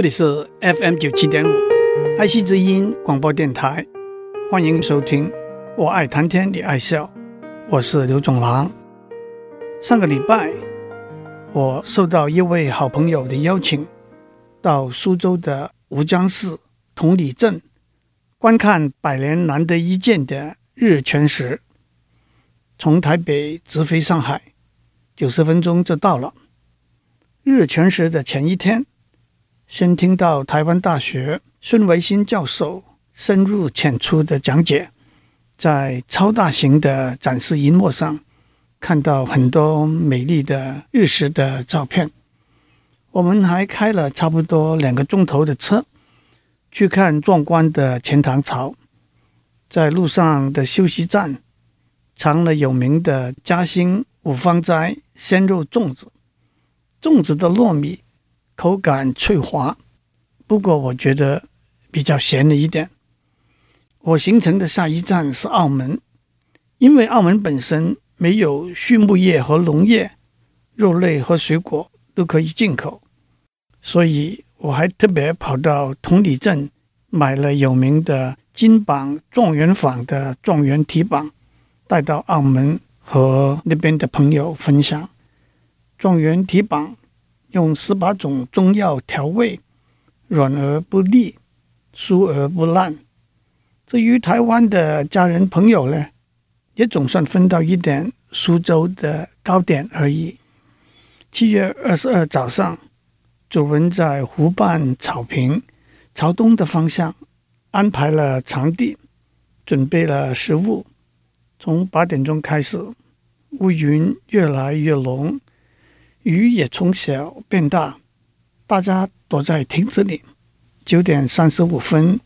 这里是 FM 九七点五，爱惜之音广播电台，欢迎收听。我爱谈天，你爱笑，我是刘总郎。上个礼拜，我受到一位好朋友的邀请，到苏州的吴江市同里镇观看百年难得一见的日全食。从台北直飞上海，九十分钟就到了。日全食的前一天。先听到台湾大学孙维新教授深入浅出的讲解，在超大型的展示荧幕上看到很多美丽的日食的照片。我们还开了差不多两个钟头的车去看壮观的钱塘潮，在路上的休息站尝了有名的嘉兴五芳斋鲜肉粽子，粽子的糯米。口感脆滑，不过我觉得比较咸了一点。我行程的下一站是澳门，因为澳门本身没有畜牧业和农业，肉类和水果都可以进口，所以我还特别跑到同里镇买了有名的金榜状元坊的状元蹄膀，带到澳门和那边的朋友分享。状元蹄膀。用十八种中药调味，软而不腻，酥而不烂。至于台湾的家人朋友呢，也总算分到一点苏州的糕点而已。七月二十二早上，主人在湖畔草坪朝东的方向安排了场地，准备了食物。从八点钟开始，乌云越来越浓。雨也从小变大，大家躲在亭子里。九点三十五分，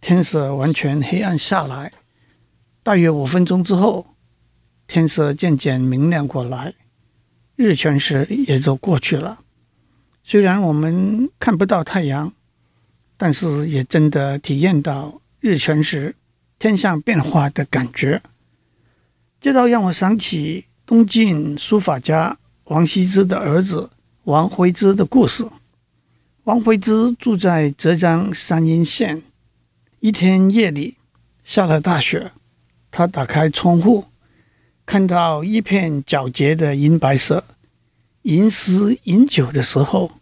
天色完全黑暗下来。大约五分钟之后，天色渐渐明亮过来，日全食也就过去了。虽然我们看不到太阳，但是也真的体验到日全食天象变化的感觉。这倒让我想起东晋书法家。王羲之的儿子王徽之的故事。王徽之住在浙江山阴县。一天夜里下了大雪，他打开窗户，看到一片皎洁的银白色。吟诗饮酒的时候，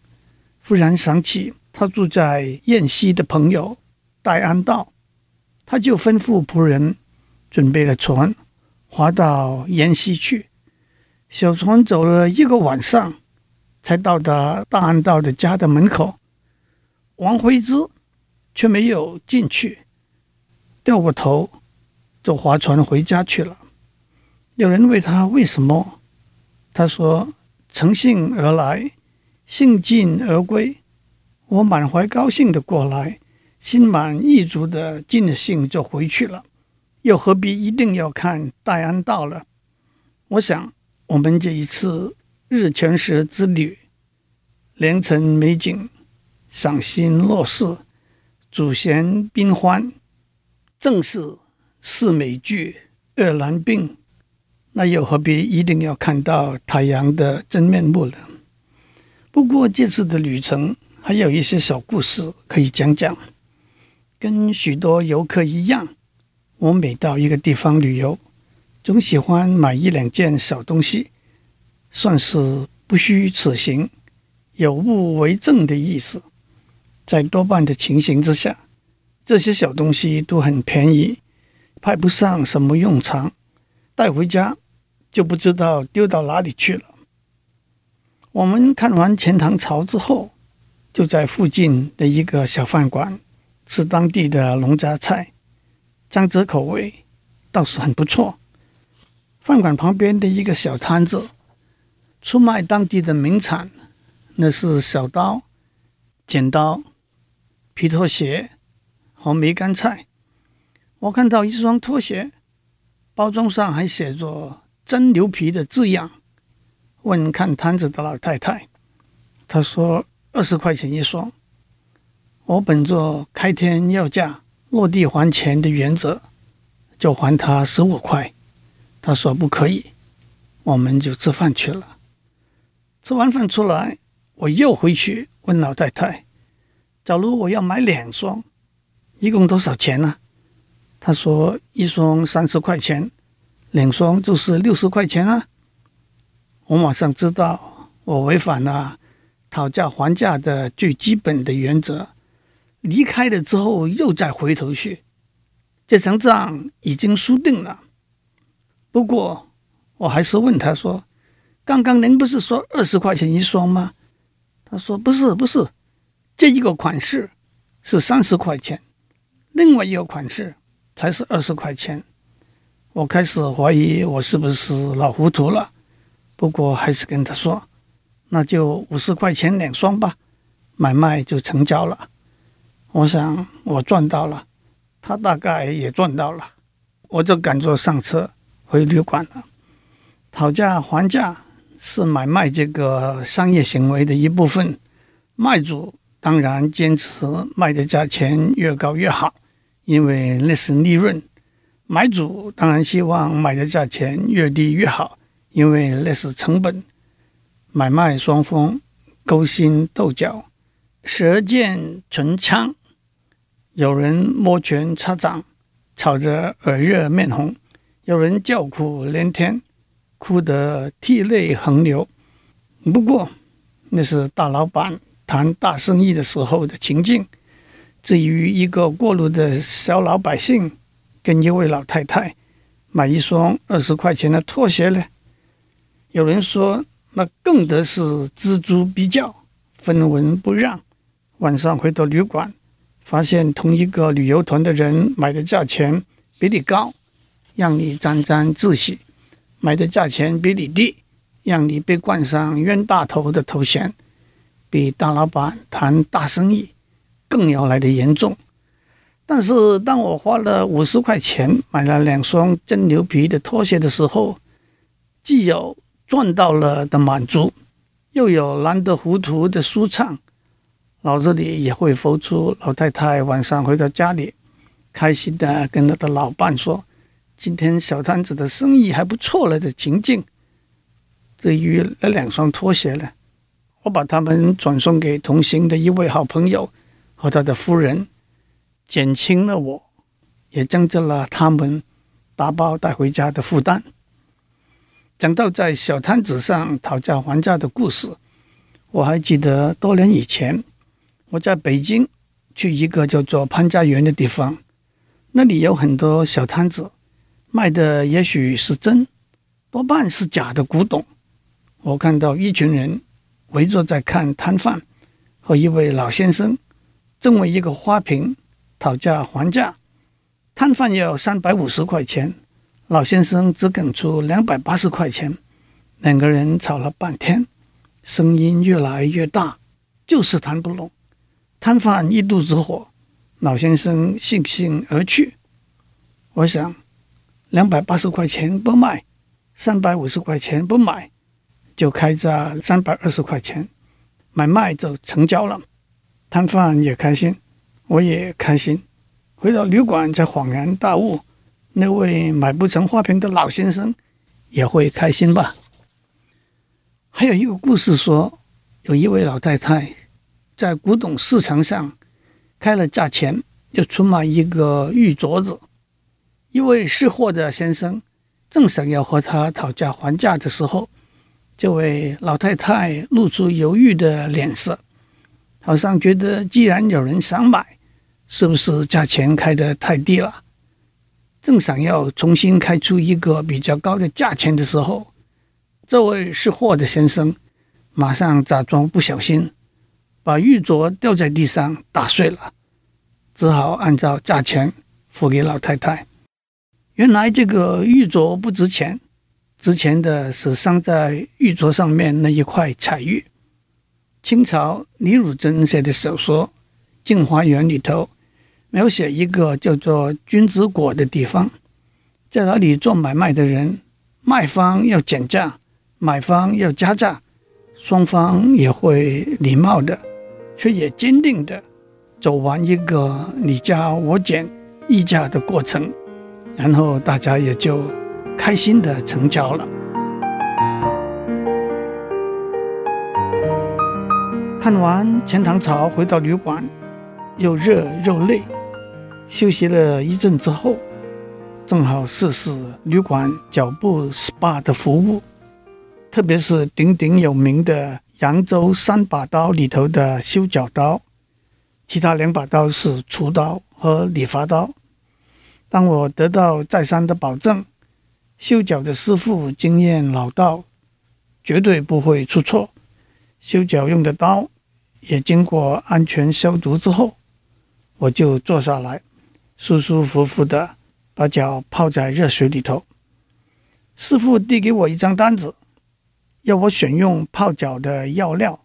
忽然想起他住在偃西的朋友戴安道，他就吩咐仆人准备了船，划到偃西去。小船走了一个晚上，才到达戴安道的家的门口。王辉之却没有进去，掉过头就划船回家去了。有人问他为什么，他说：“乘兴而来，兴尽而归。我满怀高兴的过来，心满意足的尽了兴就回去了，又何必一定要看戴安道了？”我想。我们这一次日全食之旅，良辰美景，赏心乐事，主贤宾欢，正是四美具，二难并，那又何必一定要看到太阳的真面目呢？不过这次的旅程还有一些小故事可以讲讲。跟许多游客一样，我每到一个地方旅游，总喜欢买一两件小东西，算是不虚此行，有物为证的意思。在多半的情形之下，这些小东西都很便宜，派不上什么用场，带回家就不知道丢到哪里去了。我们看完钱塘潮之后，就在附近的一个小饭馆吃当地的农家菜，江浙口味倒是很不错。饭馆旁边的一个小摊子，出卖当地的名产，那是小刀、剪刀、皮拖鞋和梅干菜。我看到一双拖鞋，包装上还写着“真牛皮”的字样。问看摊子的老太太，她说二十块钱一双。我本着开天要价、落地还钱的原则，就还她十五块。他说不可以，我们就吃饭去了。吃完饭出来，我又回去问老太太：“假如我要买两双，一共多少钱呢？他说一双三十块钱，两双就是六十块钱啊。我马上知道我违反了讨价还价的最基本的原则。离开了之后又再回头去，这场仗已经输定了。不过我还是问他说：“刚刚您不是说二十块钱一双吗？”他说：“不是，不是，这一个款式是三十块钱，另外一个款式才是二十块钱。”我开始怀疑我是不是老糊涂了，不过还是跟他说：“那就五十块钱两双吧。”买卖就成交了。我想我赚到了，他大概也赚到了，我就赶着上车回旅馆了。讨价还价是买卖这个商业行为的一部分，卖主当然坚持卖的价钱越高越好，因为那是利润；买主当然希望买的价钱越低越好，因为那是成本。买卖双方勾心斗角，舌剑唇枪。有人摩拳擦掌，吵着耳热面红；有人叫苦连天，哭得涕泪横流。不过，那是大老板谈大生意的时候的情境。至于一个过路的小老百姓，跟一位老太太买一双二十块钱的拖鞋呢，有人说那更得是锱铢必较，分文不让。晚上回到旅馆。发现同一个旅游团的人买的价钱比你高，让你沾沾自喜；买的价钱比你低，让你被冠上冤大头的头衔，比大老板谈大生意更要来得严重。但是当我花了五十块钱买了两双真牛皮的拖鞋的时候，既有赚到了的满足，又有难得糊涂的舒畅。脑子里也会浮出老太太晚上回到家里，开心的跟她的老伴说：“今天小摊子的生意还不错了”的情境。至于那两双拖鞋呢，我把它们转送给同行的一位好朋友和他的夫人，减轻了我，也增加了他们打包带回家的负担。讲到在小摊子上讨价还价的故事，我还记得多年以前。我在北京去一个叫做潘家园的地方，那里有很多小摊子，卖的也许是真，多半是假的古董。我看到一群人围坐在看摊贩，和一位老先生正为一个花瓶讨价还价。摊贩要三百五十块钱，老先生只肯出两百八十块钱。两个人吵了半天，声音越来越大，就是谈不拢。摊贩一肚子火，老先生悻悻而去。我想，两百八十块钱不卖，三百五十块钱不买，就开价三百二十块钱，买卖就成交了。摊贩也开心，我也开心。回到旅馆才恍然大悟，那位买不成花瓶的老先生也会开心吧？还有一个故事说，有一位老太太。在古董市场上开了价钱，又出卖一个玉镯子。一位识货的先生正想要和他讨价还价的时候，这位老太太露出犹豫的脸色，好像觉得既然有人想买，是不是价钱开得太低了？正想要重新开出一个比较高的价钱的时候，这位识货的先生马上假装不小心。把玉镯掉在地上打碎了，只好按照价钱付给老太太。原来这个玉镯不值钱，值钱的是镶在玉镯上面那一块彩玉。清朝李汝珍写的小说《镜花缘》里头，描写一个叫做君子果的地方，在那里做买卖的人，卖方要减价，买方要加价，双方也会礼貌的。却也坚定的走完一个你加我减议价的过程，然后大家也就开心的成交了。看完钱塘潮，回到旅馆，又热又累。休息了一阵之后，正好试试旅馆脚部 SPA 的服务，特别是鼎鼎有名的扬州三把刀里头的修脚刀，其他两把刀是厨刀和理发刀。当我得到再三的保证，修脚的师傅经验老道，绝对不会出错，修脚用的刀也经过安全消毒之后，我就坐下来，舒舒服服的。把脚泡在热水里头，师傅递给我一张单子，要我选用泡脚的药料。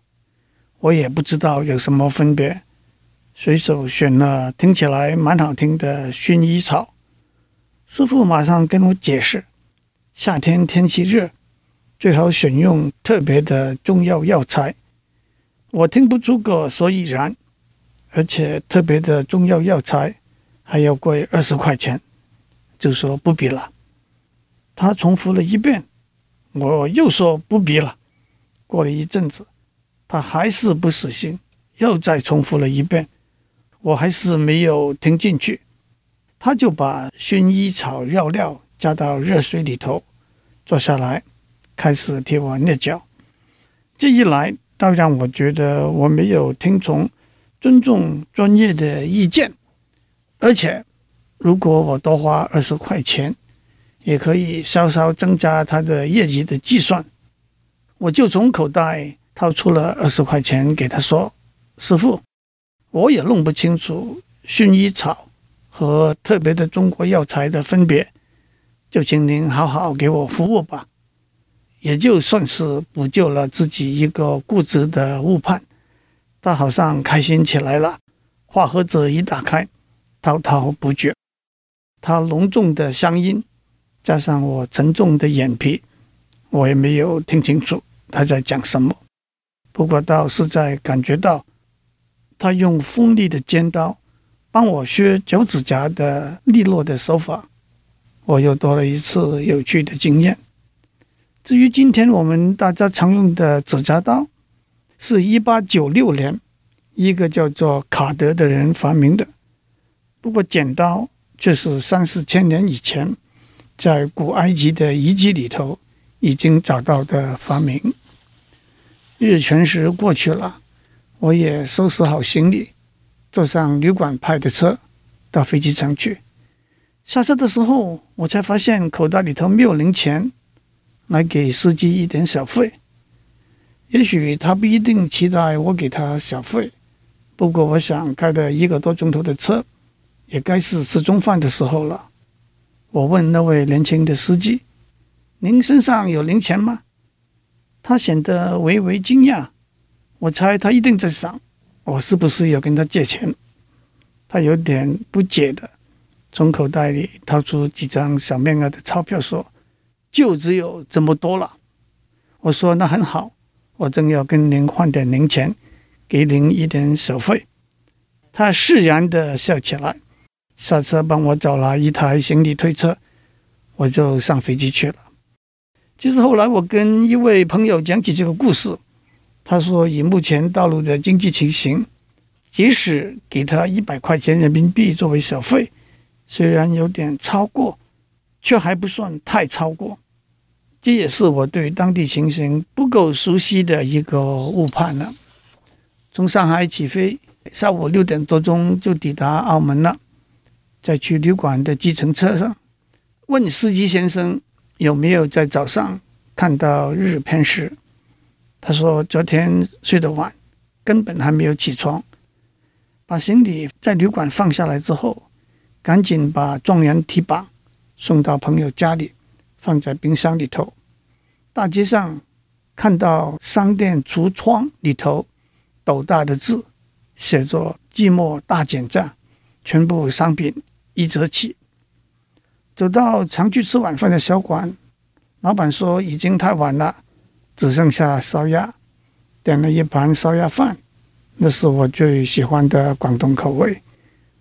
我也不知道有什么分别，随手选了听起来蛮好听的薰衣草。师傅马上跟我解释，夏天天气热，最好选用特别的中药药材。我听不出个所以然，而且特别的中药药材还要贵二十块钱。就说不必了，他重复了一遍，我又说不必了。过了一阵子，他还是不死心，又再重复了一遍，我还是没有听进去。他就把薰衣草药料加到热水里头，坐下来开始替我捏脚。这一来，倒让我觉得我没有听从尊重专业的意见，而且。如果我多花二十块钱，也可以稍稍增加他的业绩的计算，我就从口袋掏出了二十块钱给他说：“师傅，我也弄不清楚薰衣草和特别的中国药材的分别，就请您好好给我服务吧。”也就算是补救了自己一个固执的误判，他好像开心起来了，话盒子一打开，滔滔不绝。他隆重的乡音，加上我沉重的眼皮，我也没有听清楚他在讲什么。不过倒是在感觉到他用锋利的尖刀帮我削脚趾甲的利落的手法，我又多了一次有趣的经验。至于今天我们大家常用的指甲刀，是一八九六年一个叫做卡德的人发明的。不过剪刀。却是三四千年以前，在古埃及的遗迹里头已经找到的发明。日全食过去了，我也收拾好行李，坐上旅馆派的车到飞机场去。下车的时候，我才发现口袋里头没有零钱，来给司机一点小费。也许他不一定期待我给他小费，不过我想开了一个多钟头的车。也该是吃中饭的时候了。我问那位年轻的司机：“您身上有零钱吗？”他显得微微惊讶。我猜他一定在想，我是不是要跟他借钱。他有点不解的从口袋里掏出几张小面额的钞票，说：“就只有这么多了。”我说：“那很好，我正要跟您换点零钱，给您一点小费。”他释然的笑起来。下车帮我找了一台行李推车，我就上飞机去了。其实后来我跟一位朋友讲起这个故事，他说以目前道路的经济情形，即使给他一百块钱人民币作为小费，虽然有点超过，却还不算太超过。这也是我对当地情形不够熟悉的一个误判了。从上海起飞，下午六点多钟就抵达澳门了。在去旅馆的计程车上，问司机先生有没有在早上看到日偏食。他说昨天睡得晚，根本还没有起床。把行李在旅馆放下来之后，赶紧把状元提拔送到朋友家里，放在冰箱里头。大街上看到商店橱窗里头斗大的字，写着“季末大减价”，全部商品。一折起，走到常去吃晚饭的小馆，老板说已经太晚了，只剩下烧鸭，点了一盘烧鸭饭，那是我最喜欢的广东口味。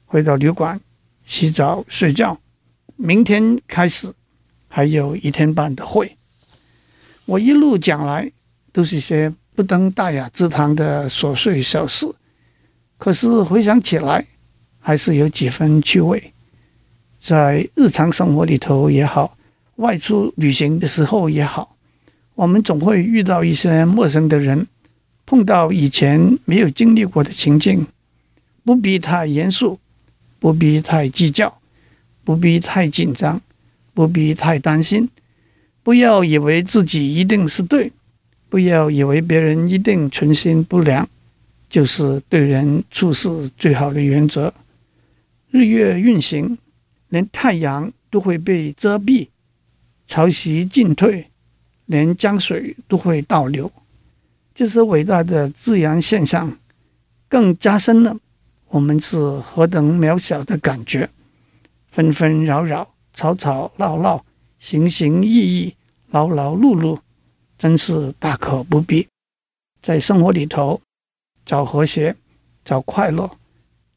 回到旅馆洗澡睡觉，明天开始还有一天半的会。我一路讲来都是些不登大雅之堂的琐碎小事，可是回想起来，还是有几分趣味。在日常生活里头也好，外出旅行的时候也好，我们总会遇到一些陌生的人，碰到以前没有经历过的情境，不必太严肃，不必太计较，不必太紧张，不必太担心。不要以为自己一定是对，不要以为别人一定存心不良，就是对人处事最好的原则。日月运行，连太阳都会被遮蔽；潮汐进退，连江水都会倒流。这是伟大的自然现象，更加深了我们是何等渺小的感觉。纷纷扰扰，吵吵闹闹。行行意意，劳劳碌碌，真是大可不必。在生活里头找和谐，找快乐，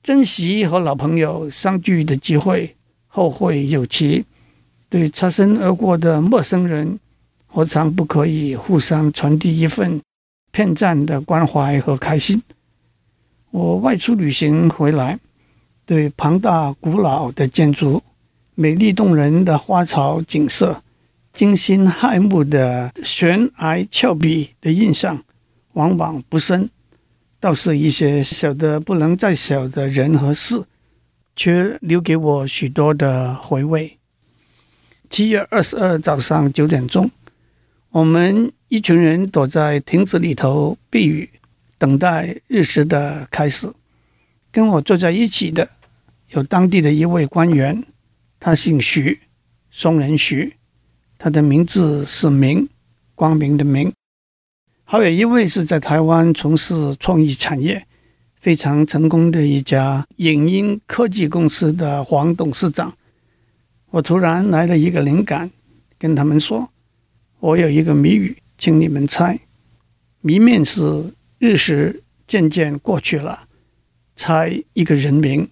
珍惜和老朋友相聚的机会，后会有期。对擦身而过的陌生人，何尝不可以互相传递一份片暂的关怀和开心？我外出旅行回来，对庞大古老的建筑。美丽动人的花草景色，惊心骇目的悬崖峭壁的印象，往往不深；倒是一些小的不能再小的人和事，却留给我许多的回味。七月二十二早上九点钟，我们一群人躲在亭子里头避雨，等待日食的开始。跟我坐在一起的有当地的一位官员。他姓徐，松仁徐，他的名字是明，光明的明。还有一位是在台湾从事创意产业非常成功的一家影音科技公司的黄董事长。我突然来了一个灵感，跟他们说：“我有一个谜语，请你们猜。谜面是日食渐渐过去了，猜一个人名。”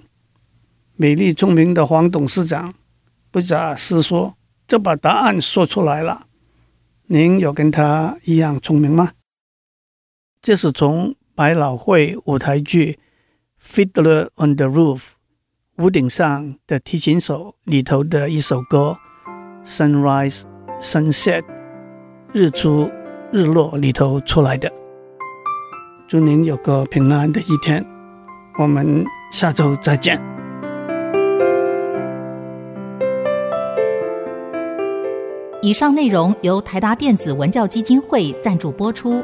美丽聪明的黄董事长不假思索就把答案说出来了。您有跟他一样聪明吗？这是从百老汇舞台剧《Fiddler on the Roof》屋顶上的提琴手里头的一首歌《Sunrise Sunset》日出日落里头出来的。祝您有个平安的一天，我们下周再见。以上内容由台达电子文教基金会赞助播出。